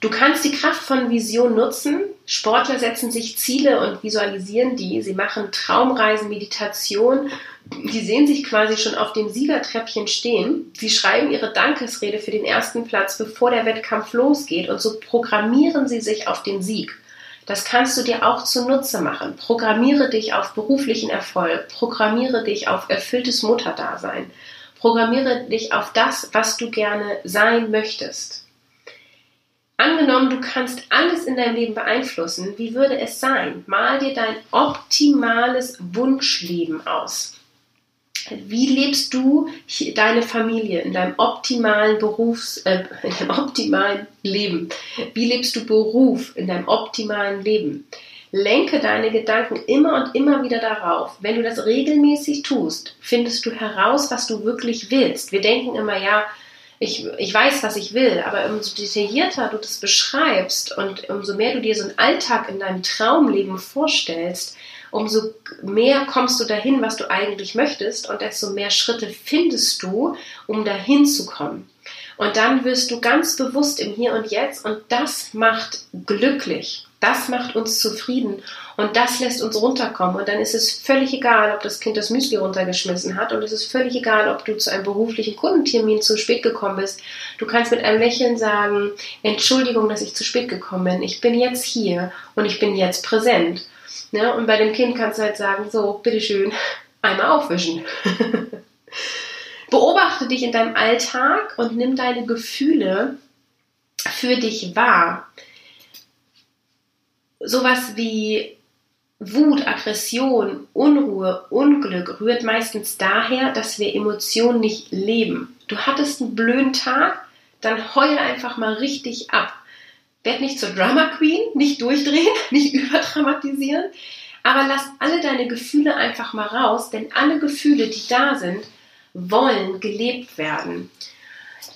Du kannst die Kraft von Vision nutzen. Sportler setzen sich Ziele und visualisieren die. Sie machen Traumreisen, Meditation. Die sehen sich quasi schon auf dem Siegertreppchen stehen. Sie schreiben ihre Dankesrede für den ersten Platz, bevor der Wettkampf losgeht. Und so programmieren sie sich auf den Sieg. Das kannst du dir auch zunutze machen. Programmiere dich auf beruflichen Erfolg. Programmiere dich auf erfülltes Mutterdasein. Programmiere dich auf das, was du gerne sein möchtest. Angenommen, du kannst alles in deinem Leben beeinflussen, wie würde es sein? Mal dir dein optimales Wunschleben aus. Wie lebst du deine Familie in deinem optimalen Berufs, äh, (laughs) in deinem optimalen Leben? Wie lebst du Beruf in deinem optimalen Leben? Lenke deine Gedanken immer und immer wieder darauf. Wenn du das regelmäßig tust, findest du heraus, was du wirklich willst. Wir denken immer, ja, ich, ich weiß, was ich will, aber umso detaillierter du das beschreibst und umso mehr du dir so einen Alltag in deinem Traumleben vorstellst, umso mehr kommst du dahin, was du eigentlich möchtest und desto mehr Schritte findest du, um dahin zu kommen. Und dann wirst du ganz bewusst im Hier und Jetzt und das macht glücklich. Das macht uns zufrieden und das lässt uns runterkommen. Und dann ist es völlig egal, ob das Kind das Müsli runtergeschmissen hat und es ist völlig egal, ob du zu einem beruflichen Kundentermin zu spät gekommen bist. Du kannst mit einem Lächeln sagen, Entschuldigung, dass ich zu spät gekommen bin. Ich bin jetzt hier und ich bin jetzt präsent. Ne? Und bei dem Kind kannst du halt sagen, so, bitteschön, (laughs) einmal aufwischen. (laughs) Beobachte dich in deinem Alltag und nimm deine Gefühle für dich wahr sowas wie Wut, Aggression, Unruhe, Unglück rührt meistens daher, dass wir Emotionen nicht leben. Du hattest einen blöden Tag, dann heul einfach mal richtig ab. Werd nicht zur Drama Queen, nicht durchdrehen, (laughs) nicht überdramatisieren, aber lass alle deine Gefühle einfach mal raus, denn alle Gefühle, die da sind, wollen gelebt werden.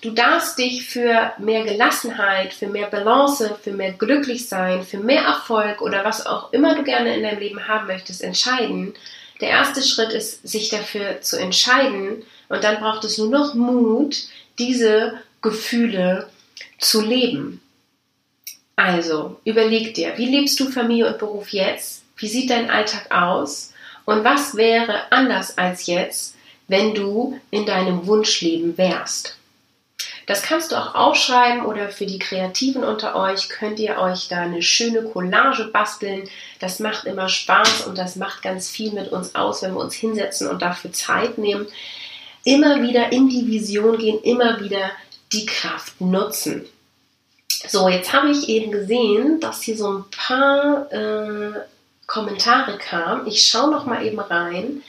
Du darfst dich für mehr Gelassenheit, für mehr Balance, für mehr Glücklichsein, für mehr Erfolg oder was auch immer du gerne in deinem Leben haben möchtest, entscheiden. Der erste Schritt ist, sich dafür zu entscheiden und dann braucht es nur noch Mut, diese Gefühle zu leben. Also, überleg dir, wie lebst du Familie und Beruf jetzt? Wie sieht dein Alltag aus? Und was wäre anders als jetzt, wenn du in deinem Wunschleben wärst? Das kannst du auch aufschreiben oder für die Kreativen unter euch könnt ihr euch da eine schöne Collage basteln. Das macht immer Spaß und das macht ganz viel mit uns aus, wenn wir uns hinsetzen und dafür Zeit nehmen. Immer wieder in die Vision gehen, immer wieder die Kraft nutzen. So, jetzt habe ich eben gesehen, dass hier so ein paar äh, Kommentare kamen. Ich schaue noch mal eben rein.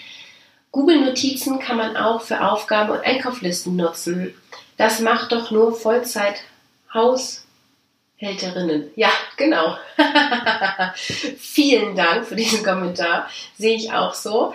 Google Notizen kann man auch für Aufgaben und Einkaufslisten nutzen. Das macht doch nur Vollzeit Haushälterinnen. Ja, genau. (laughs) Vielen Dank für diesen Kommentar. Sehe ich auch so.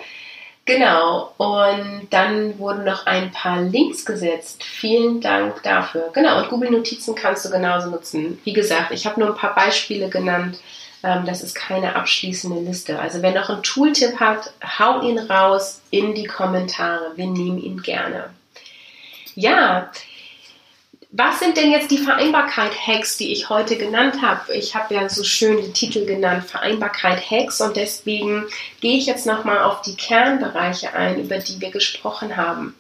Genau, und dann wurden noch ein paar Links gesetzt. Vielen Dank dafür. Genau, und Google Notizen kannst du genauso nutzen. Wie gesagt, ich habe nur ein paar Beispiele genannt. Ähm, das ist keine abschließende Liste. Also wenn noch ein Tooltip hat, hau ihn raus in die Kommentare. Wir nehmen ihn gerne. Ja, was sind denn jetzt die Vereinbarkeit-Hacks, die ich heute genannt habe? Ich habe ja so schön den Titel genannt, Vereinbarkeit-Hacks und deswegen gehe ich jetzt nochmal auf die Kernbereiche ein, über die wir gesprochen haben.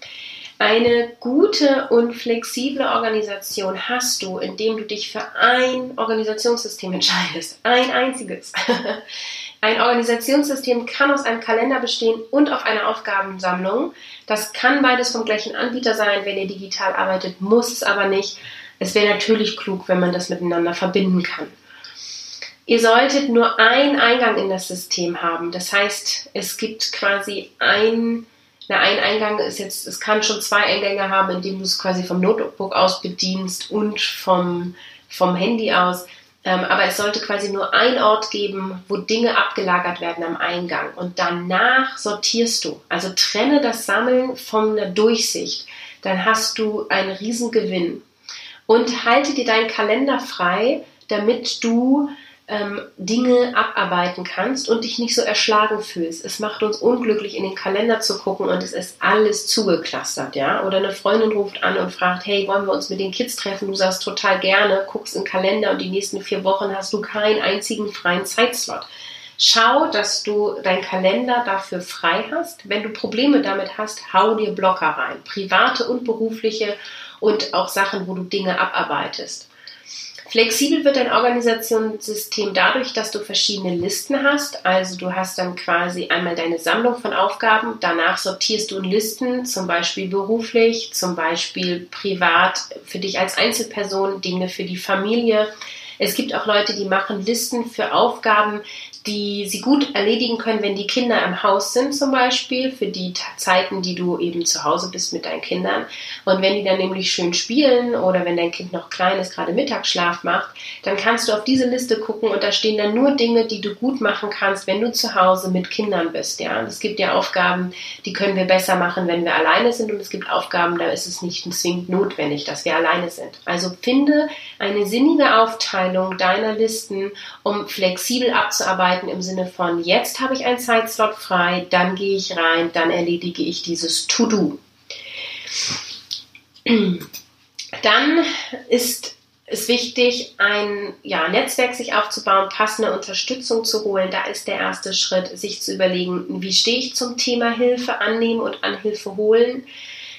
Eine gute und flexible Organisation hast du, indem du dich für ein Organisationssystem entscheidest. Ein einziges. (laughs) Ein Organisationssystem kann aus einem Kalender bestehen und auf einer Aufgabensammlung. Das kann beides vom gleichen Anbieter sein. Wenn ihr digital arbeitet, muss es aber nicht. Es wäre natürlich klug, wenn man das miteinander verbinden kann. Ihr solltet nur einen Eingang in das System haben. Das heißt, es gibt quasi ein, na, ein Eingang ist jetzt, es kann schon zwei Eingänge haben, indem du es quasi vom Notebook aus bedienst und vom, vom Handy aus. Ähm, aber es sollte quasi nur ein Ort geben, wo Dinge abgelagert werden am Eingang. Und danach sortierst du. Also trenne das Sammeln von der Durchsicht. Dann hast du einen Riesengewinn. Und halte dir deinen Kalender frei, damit du ähm, Dinge abarbeiten kannst und dich nicht so erschlagen fühlst. Es macht uns unglücklich, in den Kalender zu gucken und es ist alles zugeklustert, ja. Oder eine Freundin ruft an und fragt, hey, wollen wir uns mit den Kids treffen? Du sagst total gerne, guckst in den Kalender und die nächsten vier Wochen hast du keinen einzigen freien Zeitslot. Schau, dass du deinen Kalender dafür frei hast. Wenn du Probleme damit hast, hau dir Blocker rein. Private und berufliche und auch Sachen, wo du Dinge abarbeitest. Flexibel wird dein Organisationssystem dadurch, dass du verschiedene Listen hast. Also du hast dann quasi einmal deine Sammlung von Aufgaben, danach sortierst du in Listen, zum Beispiel beruflich, zum Beispiel privat, für dich als Einzelperson, Dinge für die Familie. Es gibt auch Leute, die machen Listen für Aufgaben, die sie gut erledigen können, wenn die Kinder im Haus sind zum Beispiel, für die Zeiten, die du eben zu Hause bist mit deinen Kindern. Und wenn die dann nämlich schön spielen oder wenn dein Kind noch klein ist, gerade Mittagsschlaf macht, dann kannst du auf diese Liste gucken und da stehen dann nur Dinge, die du gut machen kannst, wenn du zu Hause mit Kindern bist. Ja, es gibt ja Aufgaben, die können wir besser machen, wenn wir alleine sind und es gibt Aufgaben, da ist es nicht zwingend notwendig, dass wir alleine sind. Also finde eine sinnige Aufteilung deiner Listen, um flexibel abzuarbeiten arbeiten im Sinne von, jetzt habe ich einen Zeitslot frei, dann gehe ich rein, dann erledige ich dieses To-Do. Dann ist es wichtig, ein ja, Netzwerk sich aufzubauen, passende Unterstützung zu holen. Da ist der erste Schritt, sich zu überlegen, wie stehe ich zum Thema Hilfe annehmen und an Hilfe holen.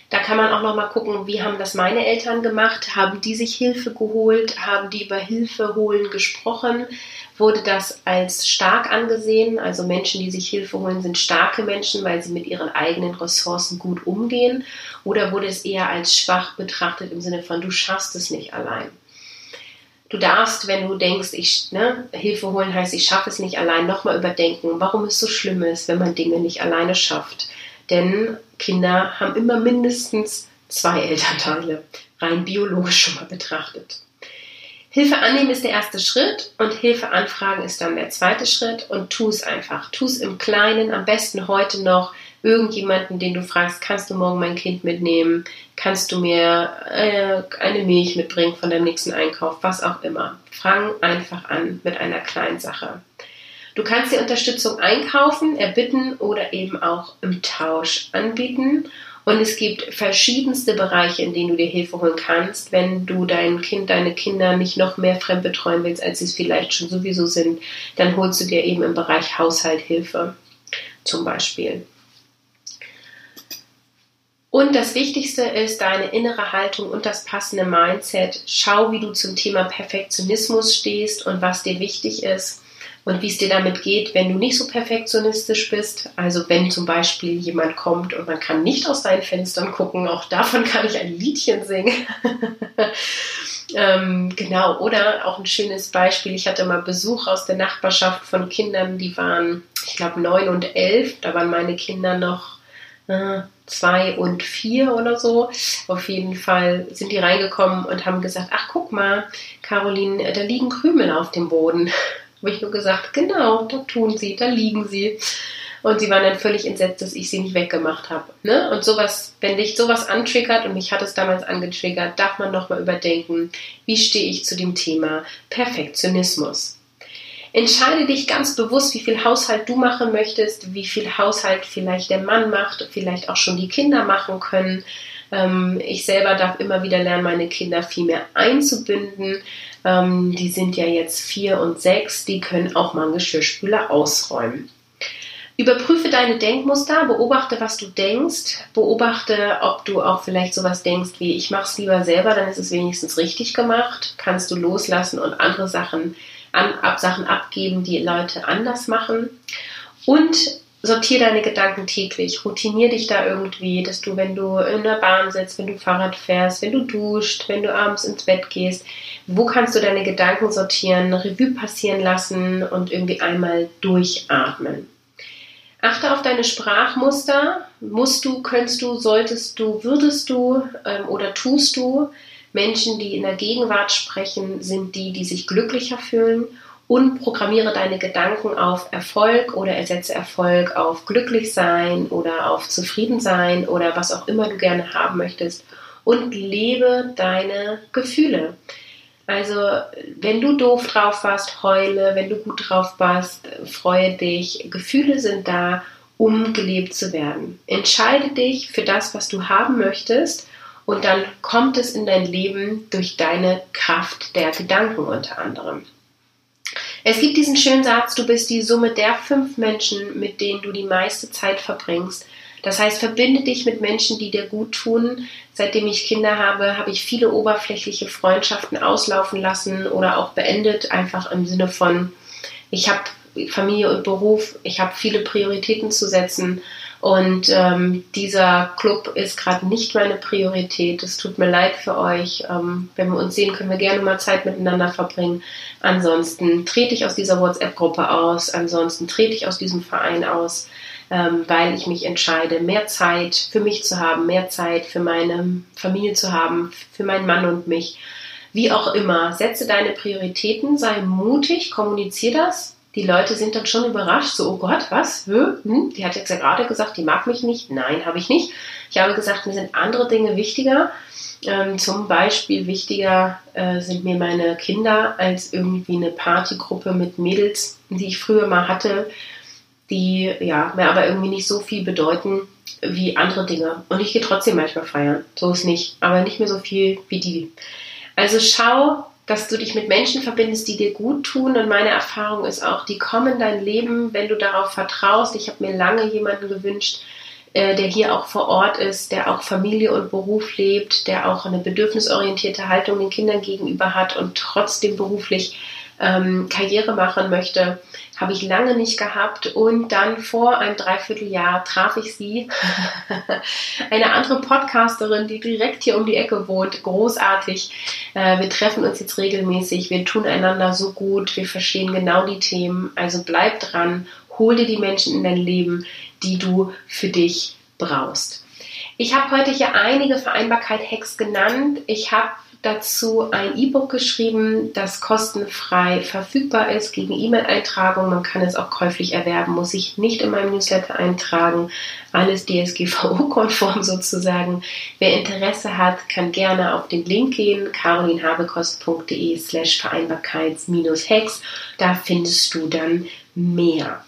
Da kann man auch noch mal gucken, wie haben das meine Eltern gemacht? Haben die sich Hilfe geholt? Haben die über Hilfe holen gesprochen? Wurde das als stark angesehen? Also Menschen, die sich Hilfe holen, sind starke Menschen, weil sie mit ihren eigenen Ressourcen gut umgehen? Oder wurde es eher als schwach betrachtet im Sinne von, du schaffst es nicht allein? Du darfst, wenn du denkst, ich, ne, Hilfe holen heißt, ich schaffe es nicht allein, nochmal überdenken, warum es so schlimm ist, wenn man Dinge nicht alleine schafft. Denn Kinder haben immer mindestens zwei Elternteile, rein biologisch schon mal betrachtet. Hilfe annehmen ist der erste Schritt und Hilfe anfragen ist dann der zweite Schritt und tu es einfach. Tu es im Kleinen, am besten heute noch irgendjemanden, den du fragst, kannst du morgen mein Kind mitnehmen? Kannst du mir äh, eine Milch mitbringen von deinem nächsten Einkauf? Was auch immer. Fang einfach an mit einer kleinen Sache. Du kannst dir Unterstützung einkaufen, erbitten oder eben auch im Tausch anbieten. Und es gibt verschiedenste Bereiche, in denen du dir Hilfe holen kannst, wenn du dein Kind, deine Kinder nicht noch mehr fremd betreuen willst, als sie es vielleicht schon sowieso sind, dann holst du dir eben im Bereich Haushalt Hilfe. Zum Beispiel. Und das Wichtigste ist deine innere Haltung und das passende Mindset. Schau, wie du zum Thema Perfektionismus stehst und was dir wichtig ist und wie es dir damit geht, wenn du nicht so perfektionistisch bist. Also wenn zum Beispiel jemand kommt und man kann nicht aus deinen Fenstern gucken, auch davon (laughs) kann ich ein Liedchen singen. (laughs) ähm, genau, oder auch ein schönes Beispiel. Ich hatte mal Besuch aus der Nachbarschaft von Kindern, die waren, ich glaube, neun und elf. Da waren meine Kinder noch äh, zwei und vier oder so. Auf jeden Fall sind die reingekommen und haben gesagt, ach guck mal, Caroline, da liegen Krümel auf dem Boden. (laughs) Habe ich nur gesagt, genau, da tun sie, da liegen sie. Und sie waren dann völlig entsetzt, dass ich sie nicht weggemacht habe. Ne? Und sowas, wenn dich sowas antriggert, und mich hat es damals angetriggert, darf man nochmal überdenken, wie stehe ich zu dem Thema Perfektionismus. Entscheide dich ganz bewusst, wie viel Haushalt du machen möchtest, wie viel Haushalt vielleicht der Mann macht, vielleicht auch schon die Kinder machen können. Ähm, ich selber darf immer wieder lernen, meine Kinder viel mehr einzubinden. Ähm, die sind ja jetzt vier und sechs, die können auch mal einen Geschirrspüler ausräumen. Überprüfe deine Denkmuster, beobachte, was du denkst, beobachte, ob du auch vielleicht sowas denkst wie ich mache es lieber selber, dann ist es wenigstens richtig gemacht. Kannst du loslassen und andere Sachen an, ab Sachen abgeben, die Leute anders machen. Und sortiere deine Gedanken täglich, routinier dich da irgendwie, dass du, wenn du in der Bahn sitzt, wenn du Fahrrad fährst, wenn du duscht, wenn du abends ins Bett gehst, wo kannst du deine Gedanken sortieren, Revue passieren lassen und irgendwie einmal durchatmen. Achte auf deine Sprachmuster. Musst du, könntest du, solltest du, würdest du ähm, oder tust du. Menschen, die in der Gegenwart sprechen, sind die, die sich glücklicher fühlen und programmiere deine Gedanken auf Erfolg oder ersetze Erfolg auf glücklich sein oder auf zufrieden sein oder was auch immer du gerne haben möchtest und lebe deine Gefühle. Also, wenn du doof drauf warst, heule, wenn du gut drauf warst, freue dich. Gefühle sind da, um gelebt zu werden. Entscheide dich für das, was du haben möchtest und dann kommt es in dein Leben durch deine Kraft der Gedanken unter anderem. Es gibt diesen schönen Satz, du bist die Summe der fünf Menschen, mit denen du die meiste Zeit verbringst. Das heißt, verbinde dich mit Menschen, die dir gut tun. Seitdem ich Kinder habe, habe ich viele oberflächliche Freundschaften auslaufen lassen oder auch beendet, einfach im Sinne von, ich habe Familie und Beruf, ich habe viele Prioritäten zu setzen und ähm, dieser Club ist gerade nicht meine Priorität. Es tut mir leid für euch. Ähm, wenn wir uns sehen, können wir gerne mal Zeit miteinander verbringen. Ansonsten trete ich aus dieser WhatsApp-Gruppe aus. Ansonsten trete ich aus diesem Verein aus, ähm, weil ich mich entscheide, mehr Zeit für mich zu haben, mehr Zeit für meine Familie zu haben, für meinen Mann und mich. Wie auch immer, setze deine Prioritäten, sei mutig, kommuniziere das, die Leute sind dann schon überrascht, so, oh Gott, was? Hm? Die hat jetzt ja gerade gesagt, die mag mich nicht. Nein, habe ich nicht. Ich habe gesagt, mir sind andere Dinge wichtiger. Ähm, zum Beispiel wichtiger äh, sind mir meine Kinder als irgendwie eine Partygruppe mit Mädels, die ich früher mal hatte, die ja mir aber irgendwie nicht so viel bedeuten wie andere Dinge. Und ich gehe trotzdem manchmal feiern. So ist nicht, aber nicht mehr so viel wie die. Also schau, dass du dich mit Menschen verbindest, die dir gut tun. Und meine Erfahrung ist auch, die kommen in dein Leben, wenn du darauf vertraust. Ich habe mir lange jemanden gewünscht, äh, der hier auch vor Ort ist, der auch Familie und Beruf lebt, der auch eine bedürfnisorientierte Haltung den Kindern gegenüber hat und trotzdem beruflich ähm, Karriere machen möchte, habe ich lange nicht gehabt. Und dann vor einem Dreivierteljahr traf ich sie, (laughs) eine andere Podcasterin, die direkt hier um die Ecke wohnt, großartig. Äh, wir treffen uns jetzt regelmäßig, wir tun einander so gut, wir verstehen genau die Themen. Also bleib dran, hol dir die Menschen in dein Leben, die du für dich brauchst. Ich habe heute hier einige Vereinbarkeit-Hacks genannt. Ich habe dazu ein E-Book geschrieben, das kostenfrei verfügbar ist gegen E-Mail-Eintragung. Man kann es auch käuflich erwerben, muss sich nicht in meinem Newsletter eintragen. Alles DSGVO-konform (laughs) sozusagen. Wer Interesse hat, kann gerne auf den Link gehen, carolinhabekost.de slash Vereinbarkeits-Hacks. Da findest du dann mehr.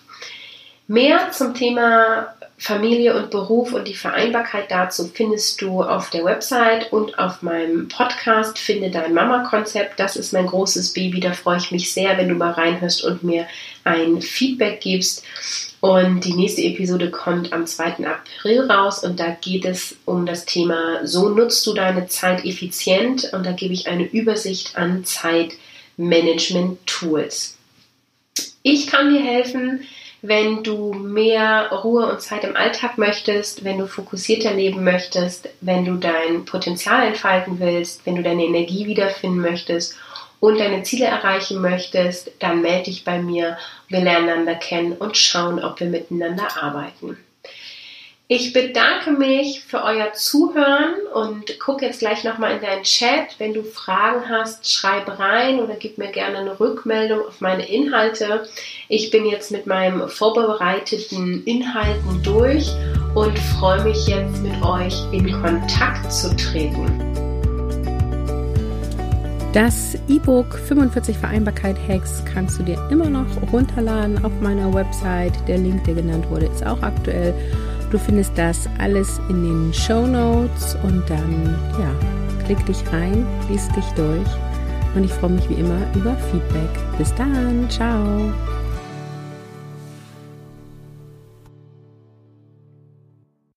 Mehr zum Thema Familie und Beruf und die Vereinbarkeit dazu findest du auf der Website und auf meinem Podcast Finde dein Mama-Konzept. Das ist mein großes Baby. Da freue ich mich sehr, wenn du mal reinhörst und mir ein Feedback gibst. Und die nächste Episode kommt am 2. April raus und da geht es um das Thema, so nutzt du deine Zeit effizient und da gebe ich eine Übersicht an Zeitmanagement-Tools. Ich kann dir helfen, wenn du mehr Ruhe und Zeit im Alltag möchtest, wenn du fokussierter leben möchtest, wenn du dein Potenzial entfalten willst, wenn du deine Energie wiederfinden möchtest und deine Ziele erreichen möchtest, dann melde dich bei mir. Wir lernen einander kennen und schauen, ob wir miteinander arbeiten. Ich bedanke mich für euer Zuhören und guck jetzt gleich nochmal in deinen Chat. Wenn du Fragen hast, schreib rein oder gib mir gerne eine Rückmeldung auf meine Inhalte. Ich bin jetzt mit meinem vorbereiteten Inhalten durch und freue mich jetzt mit euch in Kontakt zu treten. Das E-Book 45 Vereinbarkeit Hacks kannst du dir immer noch runterladen auf meiner Website. Der Link, der genannt wurde, ist auch aktuell. Du findest das alles in den Show Notes und dann, ja, klick dich rein, lies dich durch und ich freue mich wie immer über Feedback. Bis dann, ciao!